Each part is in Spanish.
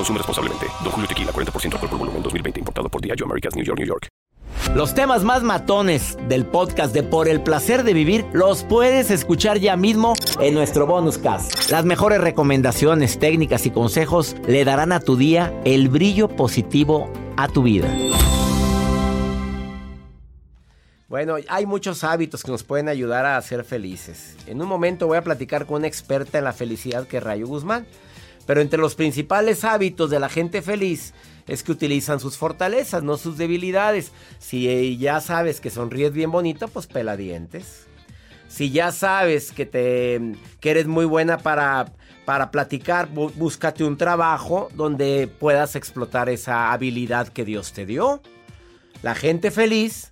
Consume responsablemente. Don Julio Tequila, 40% alcohol por volumen, 2020. Importado por Diageo Americas, New York, New York. Los temas más matones del podcast de Por el Placer de Vivir los puedes escuchar ya mismo en nuestro bonus cast. Las mejores recomendaciones, técnicas y consejos le darán a tu día el brillo positivo a tu vida. Bueno, hay muchos hábitos que nos pueden ayudar a ser felices. En un momento voy a platicar con una experta en la felicidad que es Rayo Guzmán. Pero entre los principales hábitos de la gente feliz es que utilizan sus fortalezas, no sus debilidades. Si ya sabes que sonríes bien bonito, pues pela dientes. Si ya sabes que, te, que eres muy buena para, para platicar, búscate un trabajo donde puedas explotar esa habilidad que Dios te dio. La gente feliz.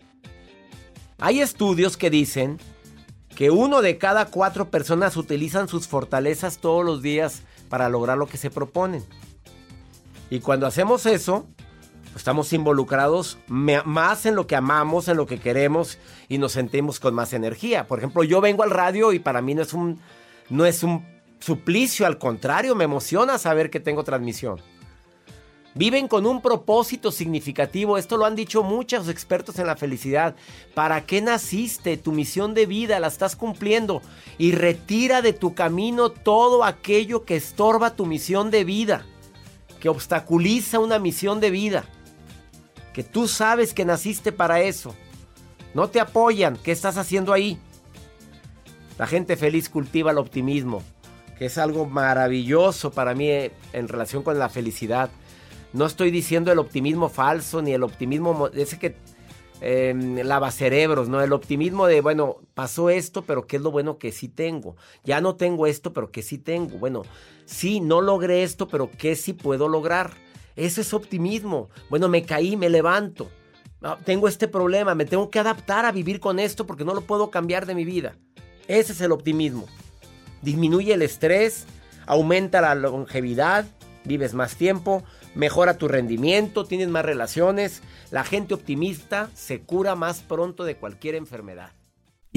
Hay estudios que dicen que uno de cada cuatro personas utilizan sus fortalezas todos los días para lograr lo que se proponen. Y cuando hacemos eso, estamos involucrados más en lo que amamos, en lo que queremos y nos sentimos con más energía. Por ejemplo, yo vengo al radio y para mí no es un, no es un suplicio, al contrario, me emociona saber que tengo transmisión. Viven con un propósito significativo. Esto lo han dicho muchos expertos en la felicidad. ¿Para qué naciste? Tu misión de vida la estás cumpliendo. Y retira de tu camino todo aquello que estorba tu misión de vida. Que obstaculiza una misión de vida. Que tú sabes que naciste para eso. No te apoyan. ¿Qué estás haciendo ahí? La gente feliz cultiva el optimismo. Que es algo maravilloso para mí eh, en relación con la felicidad. No estoy diciendo el optimismo falso ni el optimismo ese que eh, lava cerebros, ¿no? El optimismo de, bueno, pasó esto, pero ¿qué es lo bueno que sí tengo? Ya no tengo esto, pero ¿qué sí tengo? Bueno, sí, no logré esto, pero ¿qué sí puedo lograr? Eso es optimismo. Bueno, me caí, me levanto. Ah, tengo este problema, me tengo que adaptar a vivir con esto porque no lo puedo cambiar de mi vida. Ese es el optimismo. Disminuye el estrés, aumenta la longevidad, vives más tiempo, mejora tu rendimiento, tienes más relaciones. La gente optimista se cura más pronto de cualquier enfermedad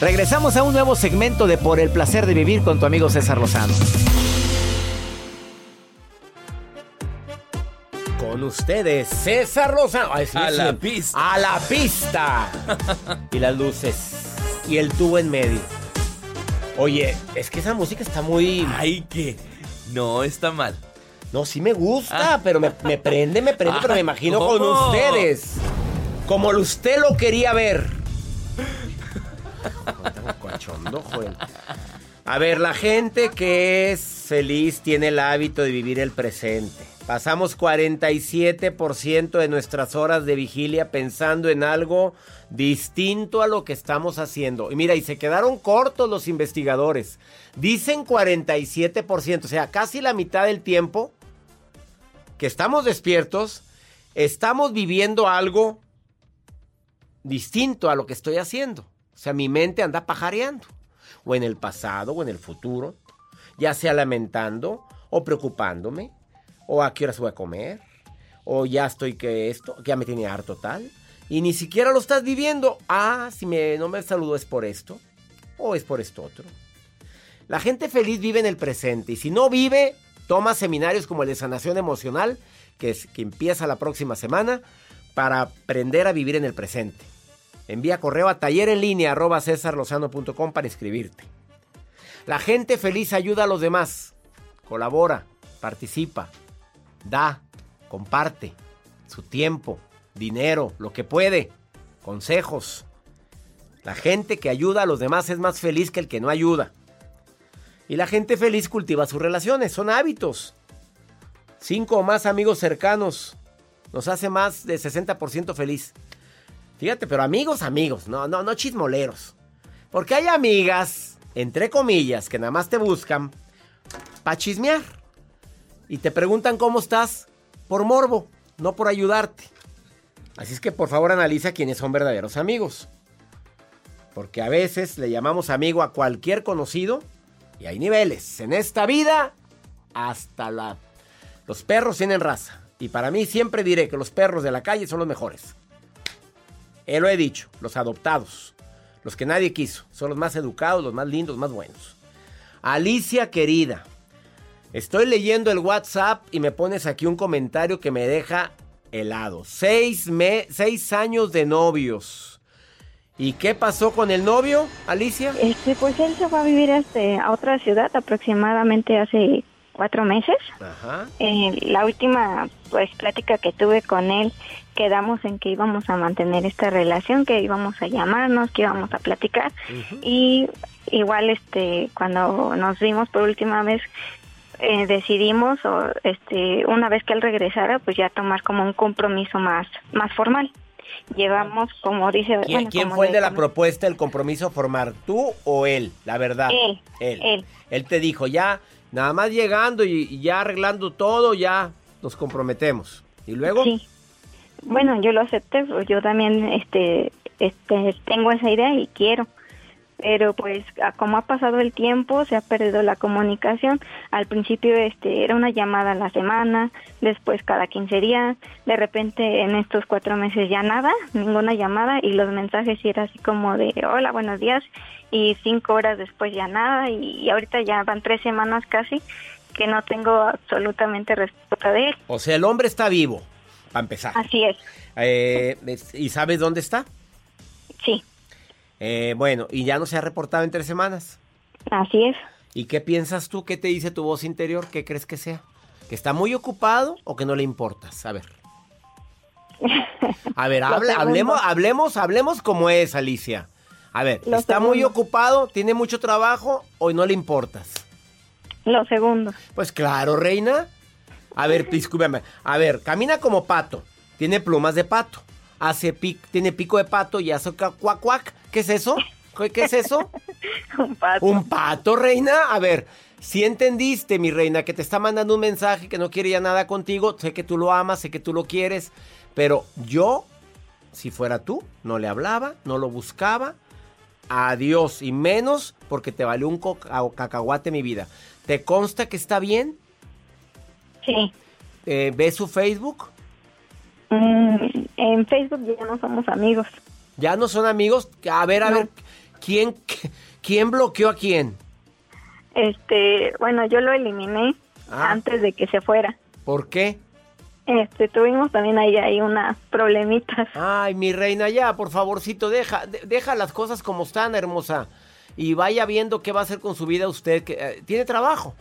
Regresamos a un nuevo segmento de Por el Placer de Vivir con tu amigo César Lozano. Con ustedes, César Lozano. a la pista. A la pista. y las luces. Y el tubo en medio. Oye, es que esa música está muy... Ay, que... No, está mal. No, sí me gusta, ah. pero me, prende, me prende, pero me imagino con ustedes. Como usted lo quería ver. A ver, la gente que es feliz tiene el hábito de vivir el presente. Pasamos 47% de nuestras horas de vigilia pensando en algo distinto a lo que estamos haciendo. Y mira, y se quedaron cortos los investigadores. Dicen 47%, o sea, casi la mitad del tiempo que estamos despiertos, estamos viviendo algo distinto a lo que estoy haciendo. O sea, mi mente anda pajareando. O en el pasado o en el futuro. Ya sea lamentando o preocupándome o a qué horas voy a comer, o ya estoy que esto, ya me tiene harto tal, y ni siquiera lo estás viviendo. Ah, si me, no me saludó es por esto, o es por esto otro. La gente feliz vive en el presente, y si no vive, toma seminarios como el de sanación emocional, que, es, que empieza la próxima semana, para aprender a vivir en el presente. Envía correo a taller en línea arroba para inscribirte. La gente feliz ayuda a los demás, colabora, participa, da, comparte su tiempo, dinero, lo que puede, consejos. La gente que ayuda a los demás es más feliz que el que no ayuda. Y la gente feliz cultiva sus relaciones, son hábitos. Cinco o más amigos cercanos nos hace más de 60% feliz. Fíjate, pero amigos, amigos, no, no, no chismoleros. Porque hay amigas, entre comillas, que nada más te buscan para chismear y te preguntan cómo estás por morbo, no por ayudarte. Así es que por favor analiza quiénes son verdaderos amigos. Porque a veces le llamamos amigo a cualquier conocido y hay niveles. En esta vida, hasta la... Los perros tienen raza. Y para mí siempre diré que los perros de la calle son los mejores. Él lo he dicho, los adoptados. Los que nadie quiso. Son los más educados, los más lindos, más buenos. Alicia querida, Estoy leyendo el WhatsApp y me pones aquí un comentario que me deja helado. Seis, seis años de novios. ¿Y qué pasó con el novio, Alicia? Este, pues él se fue a vivir este, a otra ciudad aproximadamente hace cuatro meses. Ajá. Eh, la última pues plática que tuve con él quedamos en que íbamos a mantener esta relación, que íbamos a llamarnos, que íbamos a platicar y igual este cuando nos vimos por última vez eh, decidimos, o, este, una vez que él regresara, pues ya tomar como un compromiso más, más formal. Llevamos, como dice... ¿Quién, fue el de la propuesta, el compromiso formal? ¿Tú o él? La verdad. Él. Él. Él, te dijo, ya, nada más llegando y, ya arreglando todo, ya nos comprometemos. ¿Y luego? Sí. Bueno, yo lo acepté, pues yo también este, este, tengo esa idea y quiero. Pero pues como ha pasado el tiempo se ha perdido la comunicación. Al principio este era una llamada a la semana después cada 15 días de repente en estos cuatro meses ya nada ninguna llamada y los mensajes era así como de hola buenos días y cinco horas después ya nada y, ahorita ya van tres semanas casi que no tengo absolutamente respuesta de él. O sea el hombre está vivo para empezar así es eh, y sabes dónde está sí eh, bueno, y ya no se ha reportado en tres semanas. Así es. ¿Y qué piensas tú? ¿Qué te dice tu voz interior? ¿Qué crees que sea? ¿Que está muy ocupado o que no le importas? A ver. A ver, hablemos, hablemos, hablemos como es, Alicia. A ver, ¿está muy ocupado? ¿Tiene mucho trabajo o no le importas? Lo segundo. Pues claro, reina. A ver, discúlpeme. A ver, camina como pato. Tiene plumas de pato. Hace tiene pico de pato y hace cuac cuac. ¿Qué es eso? ¿Qué es eso? un pato. ¿Un pato, reina? A ver, si entendiste, mi reina, que te está mandando un mensaje que no quiere ya nada contigo, sé que tú lo amas, sé que tú lo quieres, pero yo, si fuera tú, no le hablaba, no lo buscaba. Adiós, y menos porque te valió un cacahuate mi vida. ¿Te consta que está bien? Sí. Eh, ¿Ves su Facebook? Mm, en Facebook ya no somos amigos. ¿Ya no son amigos? A ver, a ver, ¿quién, ¿quién bloqueó a quién? Este, bueno, yo lo eliminé ah. antes de que se fuera. ¿Por qué? Este, tuvimos también ahí, ahí unas problemitas. Ay, mi reina, ya, por favorcito, deja, deja las cosas como están, hermosa. Y vaya viendo qué va a hacer con su vida usted, que eh, tiene trabajo.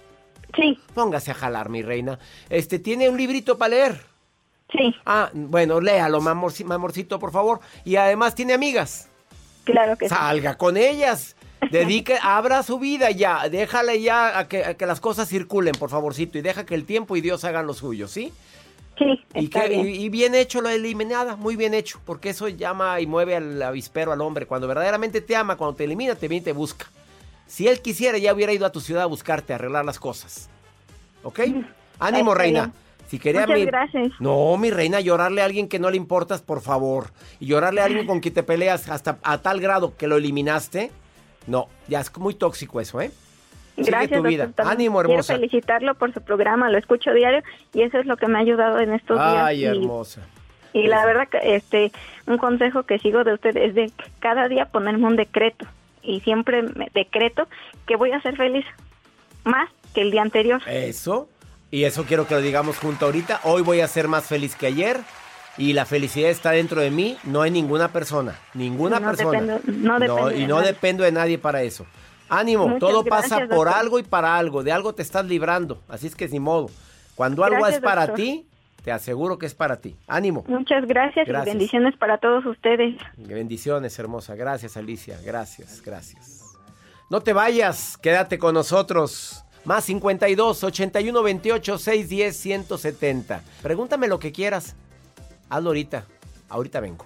Sí. Póngase a jalar, mi reina. Este, ¿tiene un librito para leer? Sí. Ah, bueno, léalo, mamorcito, por favor. Y además tiene amigas. Claro que Salga con ellas. Dedique, abra su vida ya, déjale ya a que, a que las cosas circulen, por favorcito, y deja que el tiempo y Dios hagan lo suyo, ¿sí? Sí, Y, que- bien. y- y bien hecho la eliminada, muy bien hecho, porque eso llama y mueve al avispero al hombre. Cuando verdaderamente te ama, cuando te elimina, te viene y te busca. Si él quisiera, ya hubiera ido a tu ciudad a buscarte, a arreglar las cosas. ¿Ok? Ánimo, reina. Si quería Muchas mi- gracias. No, mi reina, llorarle a alguien que no le importas, por favor. Y llorarle a alguien con quien te peleas hasta a tal grado que lo eliminaste. No, ya es muy tóxico eso, ¿eh? Sigue Gracias, tu vida. doctor. También Ánimo, hermosa. Quiero felicitarlo por su programa, lo escucho diario y eso es lo que me ha ayudado en estos Ay, días. y- hermosa. Y, la verdad, que este, un consejo que sigo de usted es de cada día ponerme un decreto y siempre me decreto que voy a ser feliz más que el día anterior. Eso. Y eso quiero que lo digamos junto ahorita. Hoy voy a ser más feliz que ayer. Y la felicidad está dentro de mí, no hay ninguna persona. Ninguna No persona. dependo- no depende y de no nadie. dependo de nadie para eso. Ánimo, Muchas todo gracias, pasa por doctor. algo y para algo. De algo te estás librando. Así es que ni modo. Cuando algo es para doctor. ti, te aseguro que es para ti. Ánimo. Muchas gracias, Gracias. y bendiciones para todos ustedes. Bendiciones, hermosa. Gracias, Alicia. Gracias, gracias. No te vayas, quédate con nosotros. Más 52 81 28 610 170. Pregúntame lo que quieras. Hazlo ahorita. Ahorita vengo.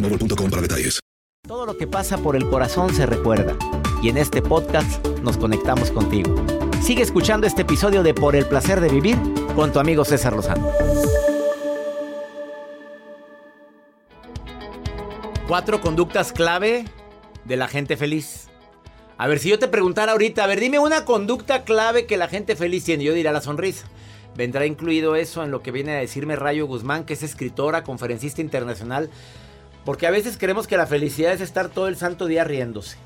boostmobile.com para detalles. Todo lo que pasa por el corazón se recuerda. Y en este podcast nos conectamos contigo. Sigue escuchando este episodio de Por el placer de vivir con tu amigo César Lozano. Cuatro conductas clave de la gente feliz. A ver, si yo te preguntara ahorita, a ver, dime una conducta clave que la gente feliz tiene. Yo diría la sonrisa. Vendrá incluido eso en lo que viene a decirme Rayo Guzmán, que es escritora, conferencista internacional. Porque a veces creemos que la felicidad es estar todo el santo día riéndose.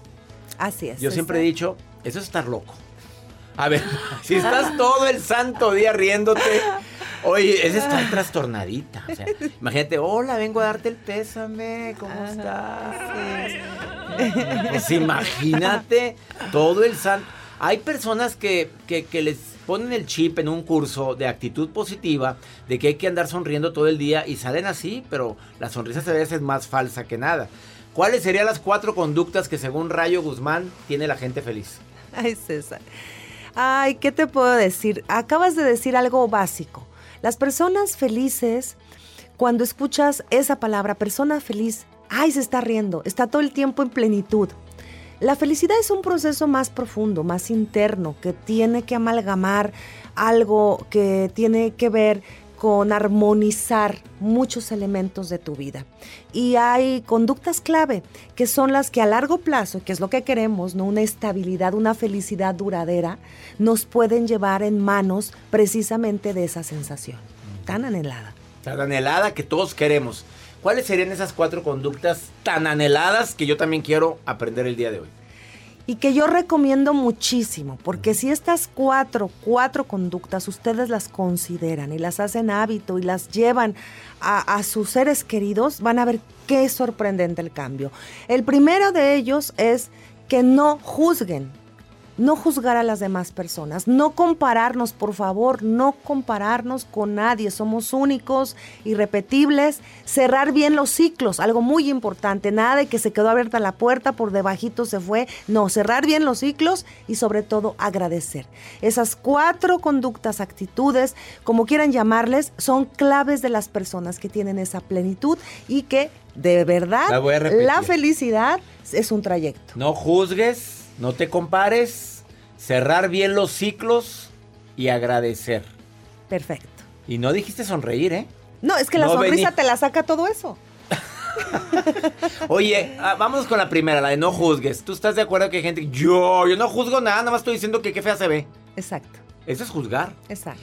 Así es. Yo siempre he dicho, eso es estar loco. A ver, si estás todo el santo día riéndote, oye, es estar trastornadita. O sea, imagínate, hola, vengo a darte el pésame, ¿cómo estás? Pues imagínate todo el santo. Hay personas que, que, que les ponen el chip en un curso de actitud positiva, de que hay que andar sonriendo todo el día y salen así, pero la sonrisa a veces es más falsa que nada. ¿Cuáles serían las cuatro conductas que según Rayo Guzmán tiene la gente feliz? Ay, César. Ay, ¿qué te puedo decir? Acabas de decir algo básico. Las personas felices, cuando escuchas esa palabra, persona feliz, ay, se está riendo, está todo el tiempo en plenitud. La felicidad es un proceso más profundo, más interno, que tiene que amalgamar algo que tiene que ver con armonizar muchos elementos de tu vida. Y hay conductas clave que son las que a largo plazo, que es lo que queremos, ¿no? una estabilidad, una felicidad duradera, nos pueden llevar en manos precisamente de esa sensación tan anhelada. Tan anhelada que todos queremos. ¿Cuáles serían esas cuatro conductas tan anheladas que yo también quiero aprender el día de hoy? y que yo recomiendo muchísimo, porque si estas cuatro, cuatro conductas ustedes las consideran y las hacen hábito y las llevan a, a sus seres queridos, van a ver qué sorprendente el cambio. El primero de ellos es que no juzguen, no juzgar a las demás personas, no compararnos, por favor, no compararnos con nadie, somos únicos, irrepetibles, cerrar bien los ciclos, algo muy importante, nada de que se quedó abierta la puerta, por debajito se fue, no, cerrar bien los ciclos y sobre todo agradecer. Esas cuatro conductas, actitudes, como quieran llamarles, son claves de las personas que tienen esa plenitud y que de verdad la felicidad es un trayecto. No juzgues no te compares, cerrar bien los ciclos y agradecer. Perfecto. Y no dijiste sonreír, ¿eh? No, es que la sonrisa te la saca todo eso. Oye, ah, vamos con la primera, la de no juzgues. ¿Tú estás de acuerdo que hay gente yo, yo no juzgo nada, nada más estoy diciendo que qué fea se ve? Exacto. Eso es juzgar. Exacto.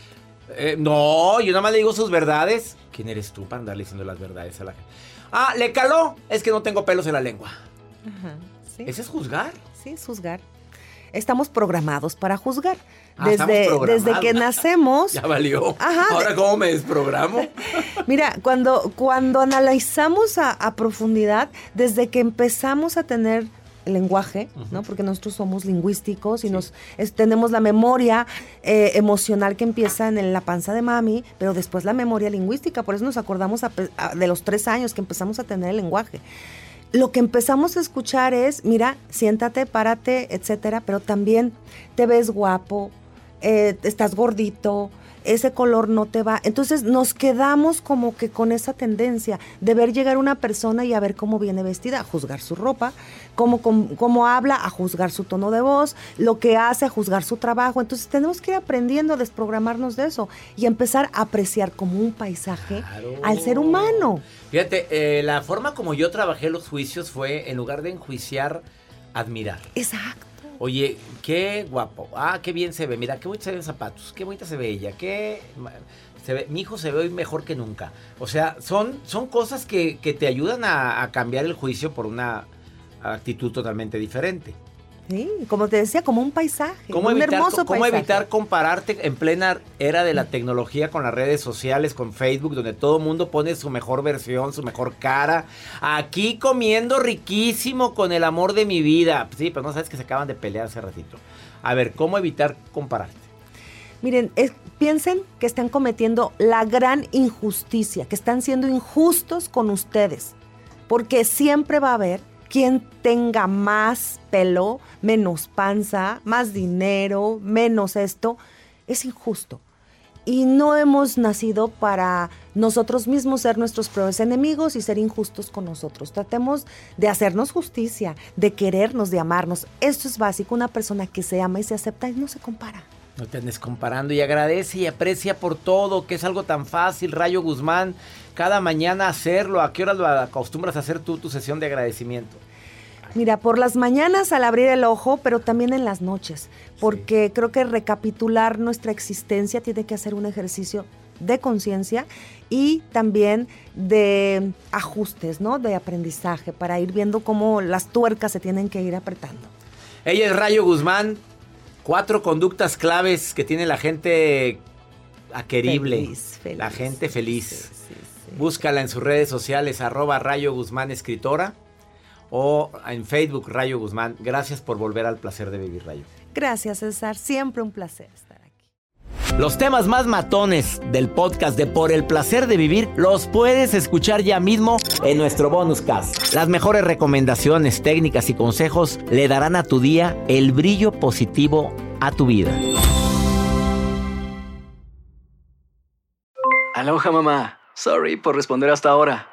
Eh, no, yo nada más le digo sus verdades. ¿Quién eres tú para andarle diciendo las verdades a la gente? Ah, le caló. Es que no tengo pelos en la lengua. Ajá. ¿sí? ¿Ese es juzgar? Sí, juzgar. Estamos programados para juzgar. Ah, desde, desde que nacemos. Ya valió. Ahora, ¿cómo me desprogramo? Mira, cuando, cuando analizamos a, profundidad, desde que empezamos a tener el lenguaje, ¿no? Porque nosotros somos lingüísticos y nos tenemos la memoria eh, emocional que empieza en la panza de mami, pero después la memoria lingüística. Por eso nos acordamos de los tres años que empezamos a tener el lenguaje lo que empezamos a escuchar es, mira, siéntate, párate, etcétera, pero también te ves guapo, eh, estás gordito, ese color no te va. Entonces nos quedamos como que con esa tendencia de ver llegar una persona y a ver cómo viene vestida, a juzgar su ropa, cómo, cómo, habla, a juzgar su tono de voz, lo que hace, a juzgar su trabajo. Entonces tenemos que ir aprendiendo a desprogramarnos de eso y empezar a apreciar como un paisaje al ser humano. Fíjate, eh, la forma como yo trabajé los juicios fue, en lugar de enjuiciar, admirar. Exacto. Oye, qué guapo. Ah, qué bien se ve. Mira, qué bonita se ven zapatos. Qué bonita se ve ella. Qué se ve, mi hijo se ve hoy mejor que nunca. O sea, son, son cosas que, te ayudan a, cambiar el juicio por una actitud totalmente diferente. Sí, como te decía, como un paisaje, ¿Cómo un evitar, hermoso ¿Cómo evitar compararte en plena era de la tecnología con las redes sociales, con Facebook, donde todo el mundo pone su mejor versión, su mejor cara? Aquí comiendo riquísimo con el amor de mi vida. Sí, pero no sabes que se acaban de pelear hace ratito. A ver, ¿cómo evitar compararte? Miren, piensen que están cometiendo la gran injusticia, que están siendo injustos con ustedes, porque siempre va a haber quien tenga más pelo, menos panza, más dinero, menos esto, es injusto. Y no hemos nacido para nosotros mismos ser nuestros propios enemigos y ser injustos con nosotros. Tratemos de hacernos justicia, de querernos, de amarnos. Esto es básico. Una persona que se ama y se acepta y no se compara. No te andes comparando y agradece y aprecia por todo, que es algo tan fácil, Rayo Guzmán, cada mañana hacerlo. ¿A qué hora lo acostumbras a hacer tú tu sesión de agradecimiento? Mira, por las mañanas al abrir el ojo, pero también en las noches, porque creo que recapitular nuestra existencia tiene que hacer un ejercicio de conciencia y también de ajustes, ¿no? De aprendizaje para ir viendo cómo las tuercas se tienen que ir apretando. Ella es Rayo Guzmán, Cuatro conductas claves que tiene la gente aquerible. La gente feliz. Búscala en sus redes sociales, arroba Rayo Guzmán Escritora o en Facebook Rayo Guzmán. Gracias por volver al placer de vivir, Rayo. Gracias, César. Siempre un placer. Los temas más matones del podcast de Por el placer de vivir los puedes escuchar ya mismo en nuestro bonus cast. Las mejores recomendaciones, técnicas y consejos le darán a tu día el brillo positivo a tu vida. Aloha mamá. Sorry por responder hasta ahora.